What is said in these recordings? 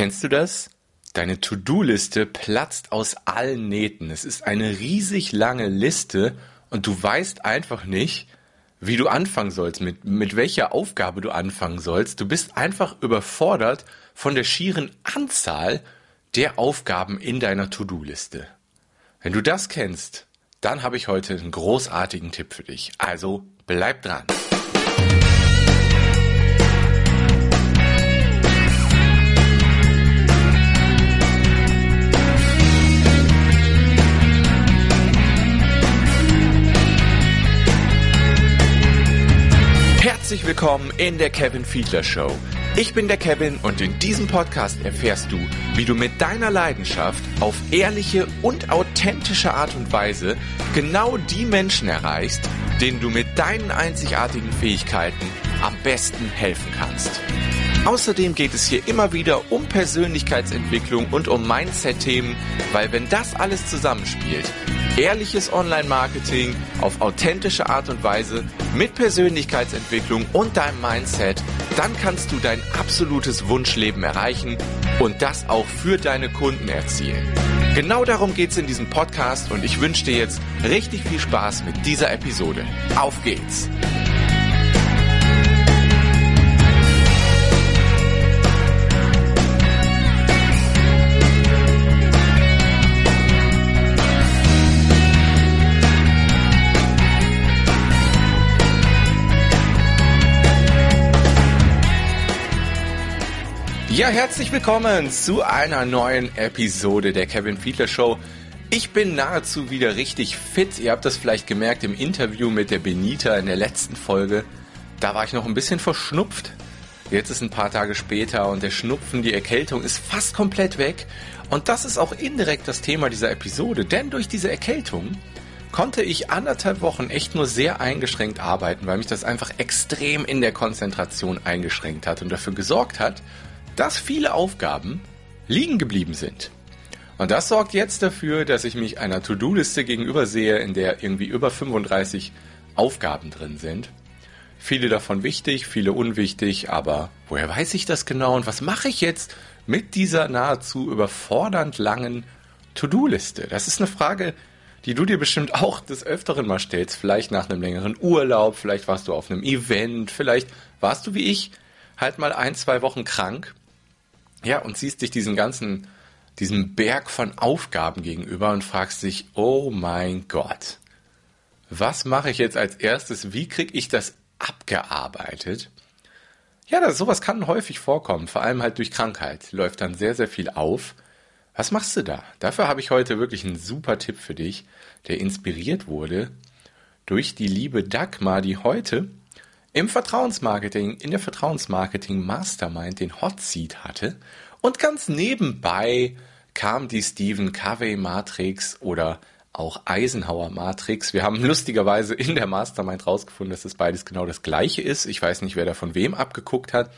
Kennst du das? Deine To-Do-Liste platzt aus allen Nähten. Es ist eine riesig lange Liste und du weißt einfach nicht, wie du anfangen sollst, mit, mit welcher Aufgabe du anfangen sollst. Du bist einfach überfordert von der schieren Anzahl der Aufgaben in deiner To-Do-Liste. Wenn du das kennst, dann habe ich heute einen großartigen Tipp für dich. Also bleib dran. Willkommen in der Kevin Fiedler Show. Ich bin der Kevin und in diesem Podcast erfährst du, wie du mit deiner Leidenschaft auf ehrliche und authentische Art und Weise genau die Menschen erreichst, denen du mit deinen einzigartigen Fähigkeiten am besten helfen kannst. Außerdem geht es hier immer wieder um Persönlichkeitsentwicklung und um Mindset-Themen, weil wenn das alles zusammenspielt, ehrliches Online-Marketing auf authentische Art und Weise mit Persönlichkeitsentwicklung und deinem Mindset, dann kannst du dein absolutes Wunschleben erreichen und das auch für deine Kunden erzielen. Genau darum geht es in diesem Podcast und ich wünsche dir jetzt richtig viel Spaß mit dieser Episode. Auf geht's! Ja, herzlich willkommen zu einer neuen Episode der Kevin Fiedler Show. Ich bin nahezu wieder richtig fit. Ihr habt das vielleicht gemerkt im Interview mit der Benita in der letzten Folge. Da war ich noch ein bisschen verschnupft. Jetzt ist ein paar Tage später und der Schnupfen, die Erkältung ist fast komplett weg. Und das ist auch indirekt das Thema dieser Episode, denn durch diese Erkältung konnte ich anderthalb Wochen echt nur sehr eingeschränkt arbeiten, weil mich das einfach extrem in der Konzentration eingeschränkt hat und dafür gesorgt hat, dass viele Aufgaben liegen geblieben sind. Und das sorgt jetzt dafür, dass ich mich einer To-Do-Liste gegenüber sehe, in der irgendwie über 35 Aufgaben drin sind. Viele davon wichtig, viele unwichtig, aber woher weiß ich das genau und was mache ich jetzt mit dieser nahezu überfordernd langen To-Do-Liste? Das ist eine Frage, die du dir bestimmt auch des Öfteren mal stellst. Vielleicht nach einem längeren Urlaub, vielleicht warst du auf einem Event, vielleicht warst du wie ich halt mal ein, zwei Wochen krank ja, und siehst dich diesen ganzen, diesem Berg von Aufgaben gegenüber und fragst dich, oh mein Gott, was mache ich jetzt als erstes? Wie kriege ich das abgearbeitet? Ja, das, sowas kann häufig vorkommen, vor allem halt durch Krankheit. Läuft dann sehr, sehr viel auf. Was machst du da? Dafür habe ich heute wirklich einen super Tipp für dich, der inspiriert wurde durch die liebe Dagmar, die heute im Vertrauensmarketing, in der Vertrauensmarketing Mastermind den Hot Seat hatte und ganz nebenbei kam die Stephen Covey Matrix oder auch Eisenhower Matrix. Wir haben lustigerweise in der Mastermind rausgefunden, dass das beides genau das gleiche ist. Ich weiß nicht, wer da von wem abgeguckt hat.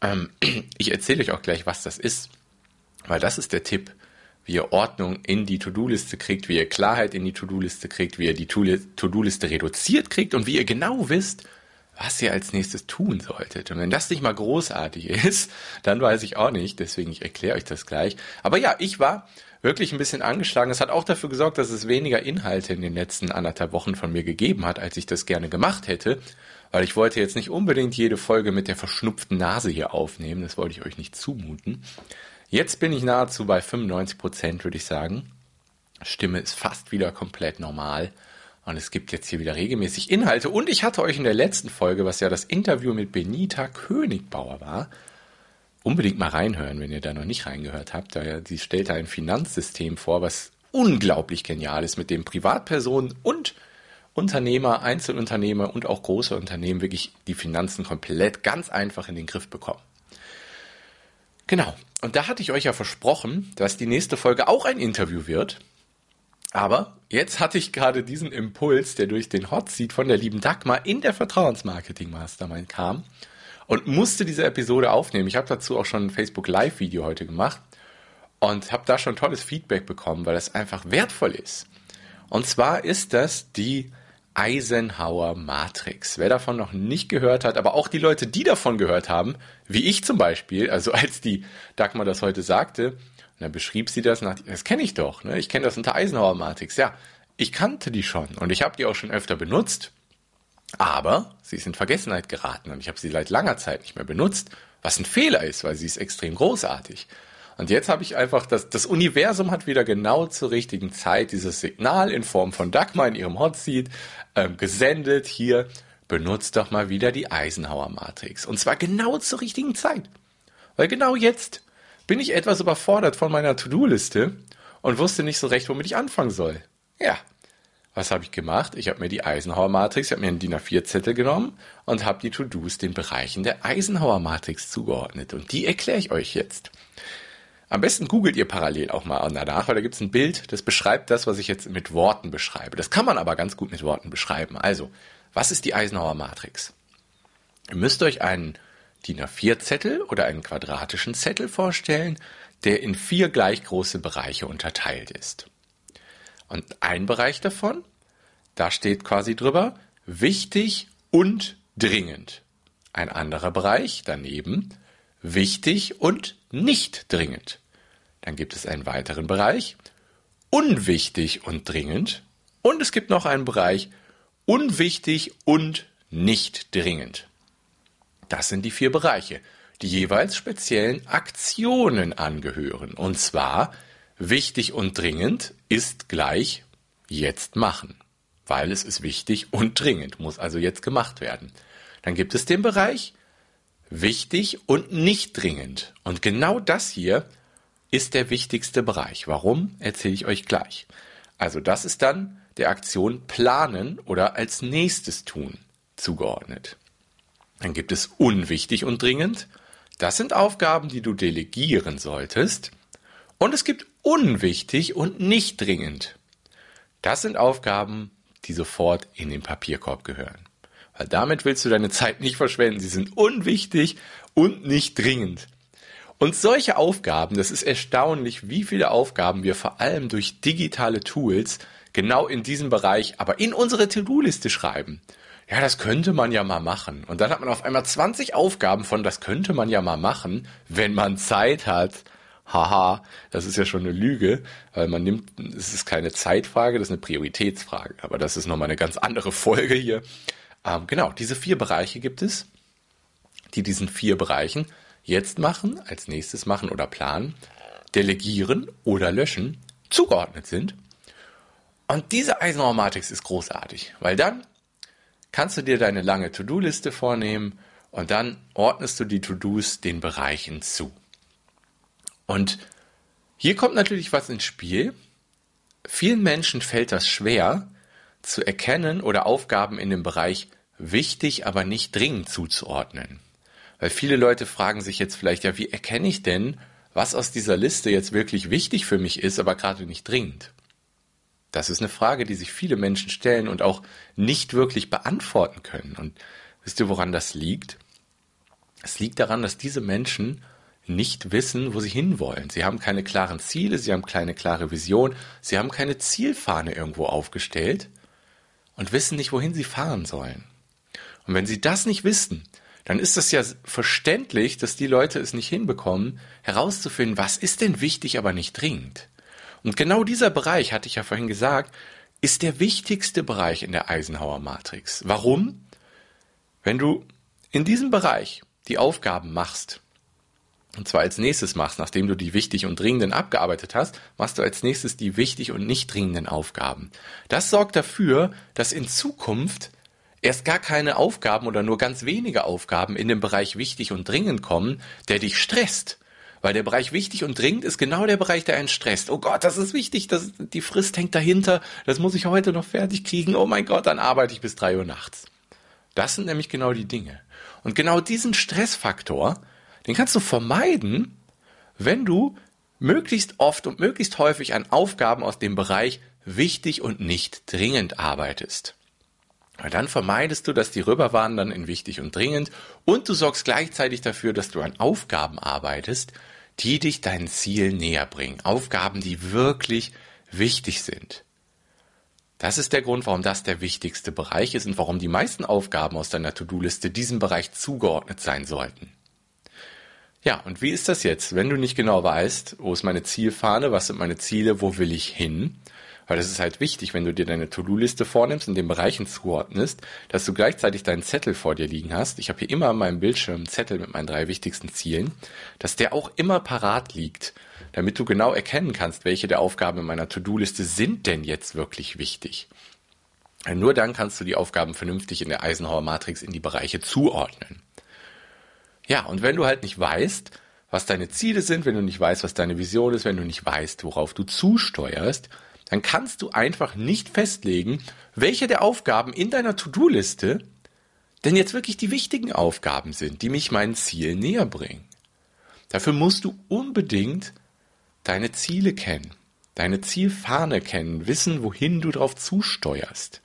Ähm, ich erzähle euch auch gleich, was das ist, weil das ist der Tipp, wie ihr Ordnung in die To-Do-Liste kriegt, wie ihr Klarheit in die To-Do-Liste kriegt, wie ihr die To-Do-Liste reduziert kriegt und wie ihr genau wisst, was ihr als nächstes tun solltet. Und wenn das nicht mal großartig ist, dann weiß ich auch nicht. Deswegen, ich erkläre euch das gleich. Aber ja, ich war wirklich ein bisschen angeschlagen. Es hat auch dafür gesorgt, dass es weniger Inhalte in den letzten anderthalb Wochen von mir gegeben hat, als ich das gerne gemacht hätte. Weil ich wollte jetzt nicht unbedingt jede Folge mit der verschnupften Nase hier aufnehmen. Das wollte ich euch nicht zumuten. Jetzt bin ich nahezu bei 95 Prozent, würde ich sagen. Stimme ist fast wieder komplett normal. Und es gibt jetzt hier wieder regelmäßig Inhalte. Und ich hatte euch in der letzten Folge, was ja das Interview mit Benita Königbauer war, unbedingt mal reinhören, wenn ihr da noch nicht reingehört habt. sie stellt da ein Finanzsystem vor, was unglaublich genial ist, mit dem Privatpersonen und Unternehmer, Einzelunternehmer und auch große Unternehmen wirklich die Finanzen komplett ganz einfach in den Griff bekommen. Genau. Und da hatte ich euch ja versprochen, dass die nächste Folge auch ein Interview wird. Aber jetzt hatte ich gerade diesen Impuls, der durch den Hot Seat von der lieben Dagmar in der Vertrauensmarketing Mastermind kam und musste diese Episode aufnehmen. Ich habe dazu auch schon ein Facebook Live Video heute gemacht und habe da schon tolles Feedback bekommen, weil das einfach wertvoll ist. Und zwar ist das die Eisenhower Matrix. Wer davon noch nicht gehört hat, aber auch die Leute, die davon gehört haben, wie ich zum Beispiel, also als die Dagmar das heute sagte, dann beschrieb sie das nach, das kenne ich doch, ne? ich kenne das unter Eisenhower Matrix. Ja, ich kannte die schon und ich habe die auch schon öfter benutzt, aber sie ist in Vergessenheit geraten und ich habe sie seit langer Zeit nicht mehr benutzt, was ein Fehler ist, weil sie ist extrem großartig. Und jetzt habe ich einfach, das, das Universum hat wieder genau zur richtigen Zeit dieses Signal in Form von Dagmar in ihrem Hotseat ähm, gesendet. Hier, benutzt doch mal wieder die Eisenhower Matrix. Und zwar genau zur richtigen Zeit. Weil genau jetzt bin ich etwas überfordert von meiner To-Do-Liste und wusste nicht so recht, womit ich anfangen soll. Ja, was habe ich gemacht? Ich habe mir die Eisenhower Matrix, ich habe mir einen DIN A4-Zettel genommen und habe die To-Dos den Bereichen der Eisenhower Matrix zugeordnet. Und die erkläre ich euch jetzt. Am besten googelt ihr parallel auch mal danach, weil da gibt es ein Bild, das beschreibt das, was ich jetzt mit Worten beschreibe. Das kann man aber ganz gut mit Worten beschreiben. Also, was ist die Eisenhower Matrix? Ihr müsst euch einen DIN A4-Zettel oder einen quadratischen Zettel vorstellen, der in vier gleich große Bereiche unterteilt ist. Und ein Bereich davon, da steht quasi drüber, wichtig und dringend. Ein anderer Bereich daneben, wichtig und nicht dringend. Dann gibt es einen weiteren Bereich, unwichtig und dringend. Und es gibt noch einen Bereich, unwichtig und nicht dringend. Das sind die vier Bereiche, die jeweils speziellen Aktionen angehören. Und zwar wichtig und dringend ist gleich jetzt machen, weil es ist wichtig und dringend, muss also jetzt gemacht werden. Dann gibt es den Bereich wichtig und nicht dringend. Und genau das hier ist der wichtigste Bereich. Warum, erzähle ich euch gleich. Also das ist dann der Aktion planen oder als nächstes tun zugeordnet. Dann gibt es unwichtig und dringend. Das sind Aufgaben, die du delegieren solltest. Und es gibt unwichtig und nicht dringend. Das sind Aufgaben, die sofort in den Papierkorb gehören. Weil damit willst du deine Zeit nicht verschwenden. Sie sind unwichtig und nicht dringend. Und solche Aufgaben, das ist erstaunlich, wie viele Aufgaben wir vor allem durch digitale Tools genau in diesem Bereich, aber in unsere To-Do-Liste schreiben. Ja, das könnte man ja mal machen. Und dann hat man auf einmal 20 Aufgaben von, das könnte man ja mal machen, wenn man Zeit hat. Haha, das ist ja schon eine Lüge, weil man nimmt, es ist keine Zeitfrage, das ist eine Prioritätsfrage. Aber das ist nochmal eine ganz andere Folge hier. Ähm, genau, diese vier Bereiche gibt es, die diesen vier Bereichen jetzt machen, als nächstes machen oder planen, delegieren oder löschen, zugeordnet sind. Und diese Eisenhower Matrix ist großartig, weil dann kannst du dir deine lange To-Do-Liste vornehmen und dann ordnest du die To-Dos den Bereichen zu. Und hier kommt natürlich was ins Spiel. Vielen Menschen fällt das schwer, zu erkennen oder Aufgaben in dem Bereich wichtig, aber nicht dringend zuzuordnen. Weil viele Leute fragen sich jetzt vielleicht, ja, wie erkenne ich denn, was aus dieser Liste jetzt wirklich wichtig für mich ist, aber gerade nicht dringend? Das ist eine Frage, die sich viele Menschen stellen und auch nicht wirklich beantworten können. Und wisst ihr, woran das liegt? Es liegt daran, dass diese Menschen nicht wissen, wo sie hinwollen. Sie haben keine klaren Ziele, sie haben keine klare Vision, sie haben keine Zielfahne irgendwo aufgestellt und wissen nicht, wohin sie fahren sollen. Und wenn sie das nicht wissen, dann ist es ja verständlich, dass die Leute es nicht hinbekommen, herauszufinden, was ist denn wichtig, aber nicht dringend. Und genau dieser Bereich, hatte ich ja vorhin gesagt, ist der wichtigste Bereich in der Eisenhower Matrix. Warum? Wenn du in diesem Bereich die Aufgaben machst, und zwar als nächstes machst, nachdem du die wichtig und dringenden abgearbeitet hast, machst du als nächstes die wichtig und nicht dringenden Aufgaben. Das sorgt dafür, dass in Zukunft erst gar keine Aufgaben oder nur ganz wenige Aufgaben in den Bereich wichtig und dringend kommen, der dich stresst. Weil der Bereich wichtig und dringend ist genau der Bereich, der einen stresst. Oh Gott, das ist wichtig, das, die Frist hängt dahinter, das muss ich heute noch fertig kriegen. Oh mein Gott, dann arbeite ich bis drei Uhr nachts. Das sind nämlich genau die Dinge. Und genau diesen Stressfaktor, den kannst du vermeiden, wenn du möglichst oft und möglichst häufig an Aufgaben aus dem Bereich wichtig und nicht dringend arbeitest. Weil dann vermeidest du, dass die rüberwandern in wichtig und dringend und du sorgst gleichzeitig dafür, dass du an Aufgaben arbeitest, die dich dein Ziel näher bringen. Aufgaben, die wirklich wichtig sind. Das ist der Grund, warum das der wichtigste Bereich ist und warum die meisten Aufgaben aus deiner To-Do-Liste diesem Bereich zugeordnet sein sollten. Ja, und wie ist das jetzt, wenn du nicht genau weißt, wo ist meine Zielfahne, was sind meine Ziele, wo will ich hin? Weil das ist halt wichtig, wenn du dir deine To-Do-Liste vornimmst und den Bereichen zuordnest, dass du gleichzeitig deinen Zettel vor dir liegen hast. Ich habe hier immer an meinem Bildschirm einen Zettel mit meinen drei wichtigsten Zielen, dass der auch immer parat liegt, damit du genau erkennen kannst, welche der Aufgaben in meiner To-Do-Liste sind denn jetzt wirklich wichtig. Nur dann kannst du die Aufgaben vernünftig in der Eisenhower Matrix in die Bereiche zuordnen. Ja, und wenn du halt nicht weißt, was deine Ziele sind, wenn du nicht weißt, was deine Vision ist, wenn du nicht weißt, worauf du zusteuerst, dann kannst du einfach nicht festlegen, welche der Aufgaben in deiner To-Do-Liste denn jetzt wirklich die wichtigen Aufgaben sind, die mich meinen Zielen näher bringen. Dafür musst du unbedingt deine Ziele kennen, deine Zielfahne kennen, wissen, wohin du drauf zusteuerst.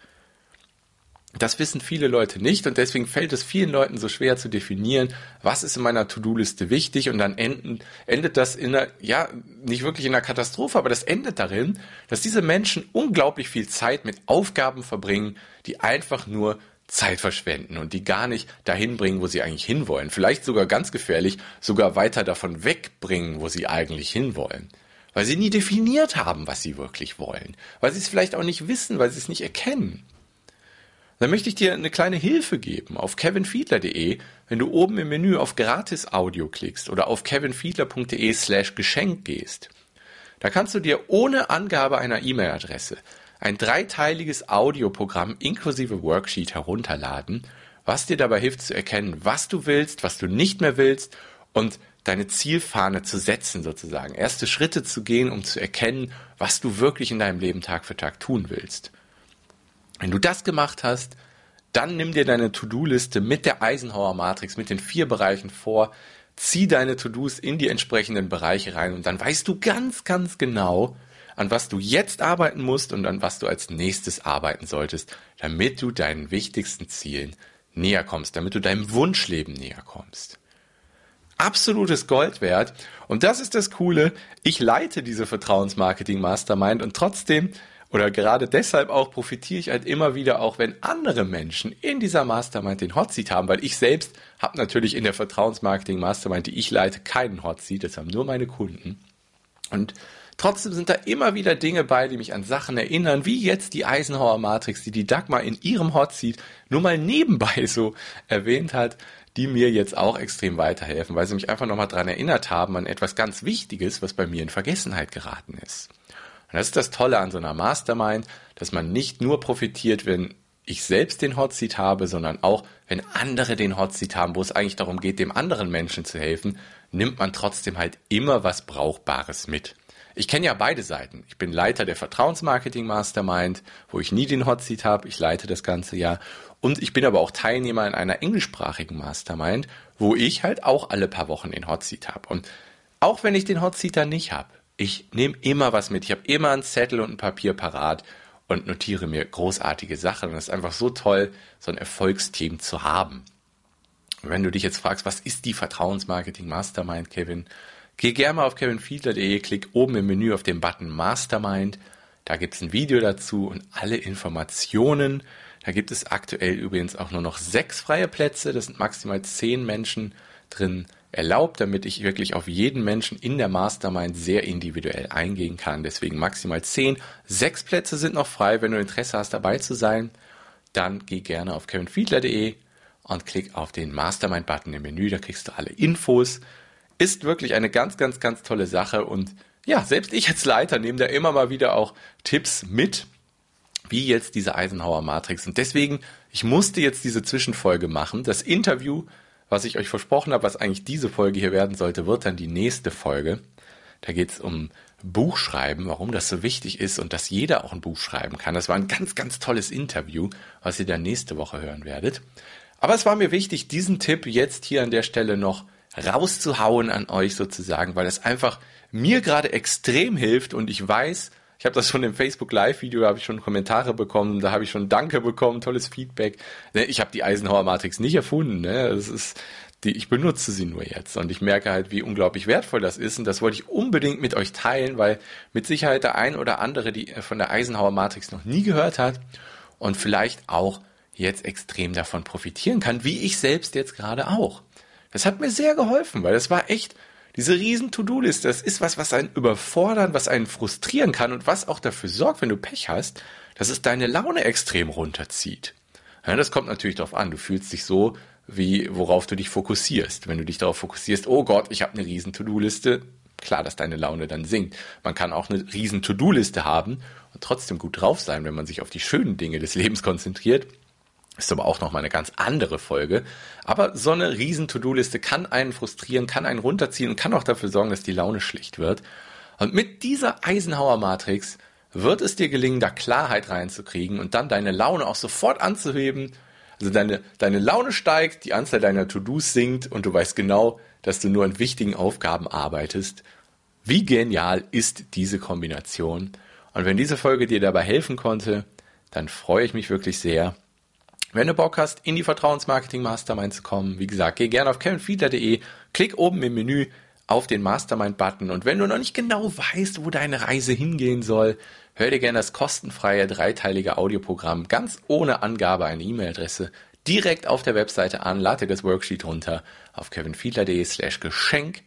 Das wissen viele Leute nicht und deswegen fällt es vielen Leuten so schwer zu definieren, was ist in meiner To-Do-Liste wichtig und dann enden, endet das in einer, ja, nicht wirklich in einer Katastrophe, aber das endet darin, dass diese Menschen unglaublich viel Zeit mit Aufgaben verbringen, die einfach nur Zeit verschwenden und die gar nicht dahin bringen, wo sie eigentlich hinwollen. Vielleicht sogar ganz gefährlich, sogar weiter davon wegbringen, wo sie eigentlich hinwollen. Weil sie nie definiert haben, was sie wirklich wollen. Weil sie es vielleicht auch nicht wissen, weil sie es nicht erkennen. Dann möchte ich dir eine kleine Hilfe geben auf kevinfiedler.de, wenn du oben im Menü auf Gratis Audio klickst oder auf kevinfiedler.de slash Geschenk gehst. Da kannst du dir ohne Angabe einer E-Mail-Adresse ein dreiteiliges Audioprogramm inklusive Worksheet herunterladen, was dir dabei hilft zu erkennen, was du willst, was du nicht mehr willst und deine Zielfahne zu setzen sozusagen. Erste Schritte zu gehen, um zu erkennen, was du wirklich in deinem Leben Tag für Tag tun willst. Wenn du das gemacht hast, dann nimm dir deine To-Do-Liste mit der Eisenhower Matrix, mit den vier Bereichen vor, zieh deine To-Dos in die entsprechenden Bereiche rein und dann weißt du ganz, ganz genau, an was du jetzt arbeiten musst und an was du als nächstes arbeiten solltest, damit du deinen wichtigsten Zielen näher kommst, damit du deinem Wunschleben näher kommst. Absolutes Gold wert. Und das ist das Coole. Ich leite diese Vertrauensmarketing Mastermind und trotzdem oder gerade deshalb auch profitiere ich halt immer wieder auch, wenn andere Menschen in dieser Mastermind den Hotseat haben, weil ich selbst habe natürlich in der Vertrauensmarketing Mastermind, die ich leite, keinen Hotseat, das haben nur meine Kunden. Und trotzdem sind da immer wieder Dinge bei, die mich an Sachen erinnern, wie jetzt die Eisenhower Matrix, die die Dagmar in ihrem Hotseat nur mal nebenbei so erwähnt hat, die mir jetzt auch extrem weiterhelfen, weil sie mich einfach nochmal dran erinnert haben an etwas ganz Wichtiges, was bei mir in Vergessenheit geraten ist. Und das ist das Tolle an so einer Mastermind, dass man nicht nur profitiert, wenn ich selbst den Hotseat habe, sondern auch, wenn andere den Hotseat haben, wo es eigentlich darum geht, dem anderen Menschen zu helfen, nimmt man trotzdem halt immer was Brauchbares mit. Ich kenne ja beide Seiten. Ich bin Leiter der Vertrauensmarketing Mastermind, wo ich nie den Hotseat habe. Ich leite das ganze Jahr. Und ich bin aber auch Teilnehmer in einer englischsprachigen Mastermind, wo ich halt auch alle paar Wochen den Hotseat habe. Und auch wenn ich den Hotseat dann nicht habe, ich nehme immer was mit. Ich habe immer einen Zettel und ein Papier parat und notiere mir großartige Sachen. Und es ist einfach so toll, so ein Erfolgsteam zu haben. Und wenn du dich jetzt fragst, was ist die Vertrauensmarketing Mastermind, Kevin? Geh gerne mal auf kevinfiedler.de, klick oben im Menü auf den Button Mastermind. Da gibt es ein Video dazu und alle Informationen. Da gibt es aktuell übrigens auch nur noch sechs freie Plätze. Das sind maximal zehn Menschen drin erlaubt, damit ich wirklich auf jeden Menschen in der Mastermind sehr individuell eingehen kann. Deswegen maximal 10. Sechs Plätze sind noch frei. Wenn du Interesse hast, dabei zu sein, dann geh gerne auf kevinfiedler.de und klick auf den Mastermind-Button im Menü. Da kriegst du alle Infos. Ist wirklich eine ganz, ganz, ganz tolle Sache. Und ja, selbst ich als Leiter nehme da immer mal wieder auch Tipps mit, wie jetzt diese Eisenhower Matrix. Und deswegen, ich musste jetzt diese Zwischenfolge machen. Das Interview was ich euch versprochen habe, was eigentlich diese Folge hier werden sollte, wird dann die nächste Folge. Da geht es um Buchschreiben, warum das so wichtig ist und dass jeder auch ein Buch schreiben kann. Das war ein ganz, ganz tolles Interview, was ihr dann nächste Woche hören werdet. Aber es war mir wichtig, diesen Tipp jetzt hier an der Stelle noch rauszuhauen an euch sozusagen, weil es einfach mir gerade extrem hilft und ich weiß, ich habe das schon im Facebook Live-Video, da habe ich schon Kommentare bekommen, da habe ich schon Danke bekommen, tolles Feedback. Ne, ich habe die Eisenhower Matrix nicht erfunden. Ne? Das ist Die, ich benutze sie nur jetzt und ich merke halt, wie unglaublich wertvoll das ist und das wollte ich unbedingt mit euch teilen, weil mit Sicherheit der ein oder andere, die von der Eisenhower Matrix noch nie gehört hat und vielleicht auch jetzt extrem davon profitieren kann, wie ich selbst jetzt gerade auch. Das hat mir sehr geholfen, weil das war echt diese riesen To-Do-Liste. Das ist was, was einen überfordern, was einen frustrieren kann und was auch dafür sorgt, wenn du Pech hast, dass es deine Laune extrem runterzieht. Ja, das kommt natürlich darauf an. Du fühlst dich so, wie worauf du dich fokussierst. Wenn du dich darauf fokussierst, oh Gott, ich habe eine riesen To-Do-Liste, klar, dass deine Laune dann sinkt. Man kann auch eine riesen To-Do-Liste haben und trotzdem gut drauf sein, wenn man sich auf die schönen Dinge des Lebens konzentriert. Ist aber auch nochmal eine ganz andere Folge. Aber so eine riesen To-Do-Liste kann einen frustrieren, kann einen runterziehen und kann auch dafür sorgen, dass die Laune schlecht wird. Und mit dieser Eisenhower-Matrix wird es dir gelingen, da Klarheit reinzukriegen und dann deine Laune auch sofort anzuheben. Also deine, deine Laune steigt, die Anzahl deiner To-Dos sinkt und du weißt genau, dass du nur an wichtigen Aufgaben arbeitest. Wie genial ist diese Kombination? Und wenn diese Folge dir dabei helfen konnte, dann freue ich mich wirklich sehr. Wenn du Bock hast, in die Vertrauensmarketing Mastermind zu kommen, wie gesagt, geh gerne auf kevinfiedler.de, klick oben im Menü auf den Mastermind-Button. Und wenn du noch nicht genau weißt, wo deine Reise hingehen soll, hör dir gerne das kostenfreie dreiteilige Audioprogramm ganz ohne Angabe einer E-Mail-Adresse direkt auf der Webseite an, lade das Worksheet runter auf kevinfiedler.de slash Geschenk.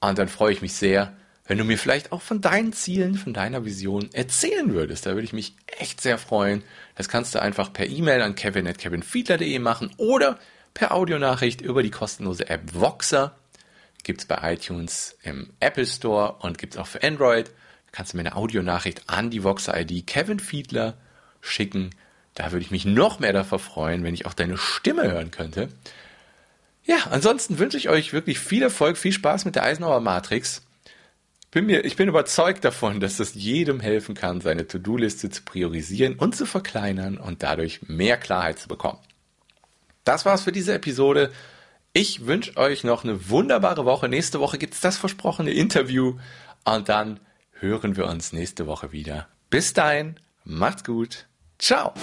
Und dann freue ich mich sehr, wenn du mir vielleicht auch von deinen Zielen, von deiner Vision erzählen würdest. Da würde ich mich echt sehr freuen. Das kannst du einfach per E-Mail an kevin.kevinfiedler.de machen oder per Audionachricht über die kostenlose App Voxer gibt es bei iTunes im Apple Store und gibt es auch für Android. Da kannst du mir eine Audionachricht an die Voxer-ID Kevin Fiedler schicken. Da würde ich mich noch mehr davon freuen, wenn ich auch deine Stimme hören könnte. Ja, ansonsten wünsche ich euch wirklich viel Erfolg, viel Spaß mit der Eisenhower Matrix. Bin mir, ich bin überzeugt davon, dass das jedem helfen kann, seine To-Do-Liste zu priorisieren und zu verkleinern und dadurch mehr Klarheit zu bekommen. Das war's für diese Episode. Ich wünsche euch noch eine wunderbare Woche. Nächste Woche gibt es das versprochene Interview und dann hören wir uns nächste Woche wieder. Bis dahin, macht's gut. Ciao.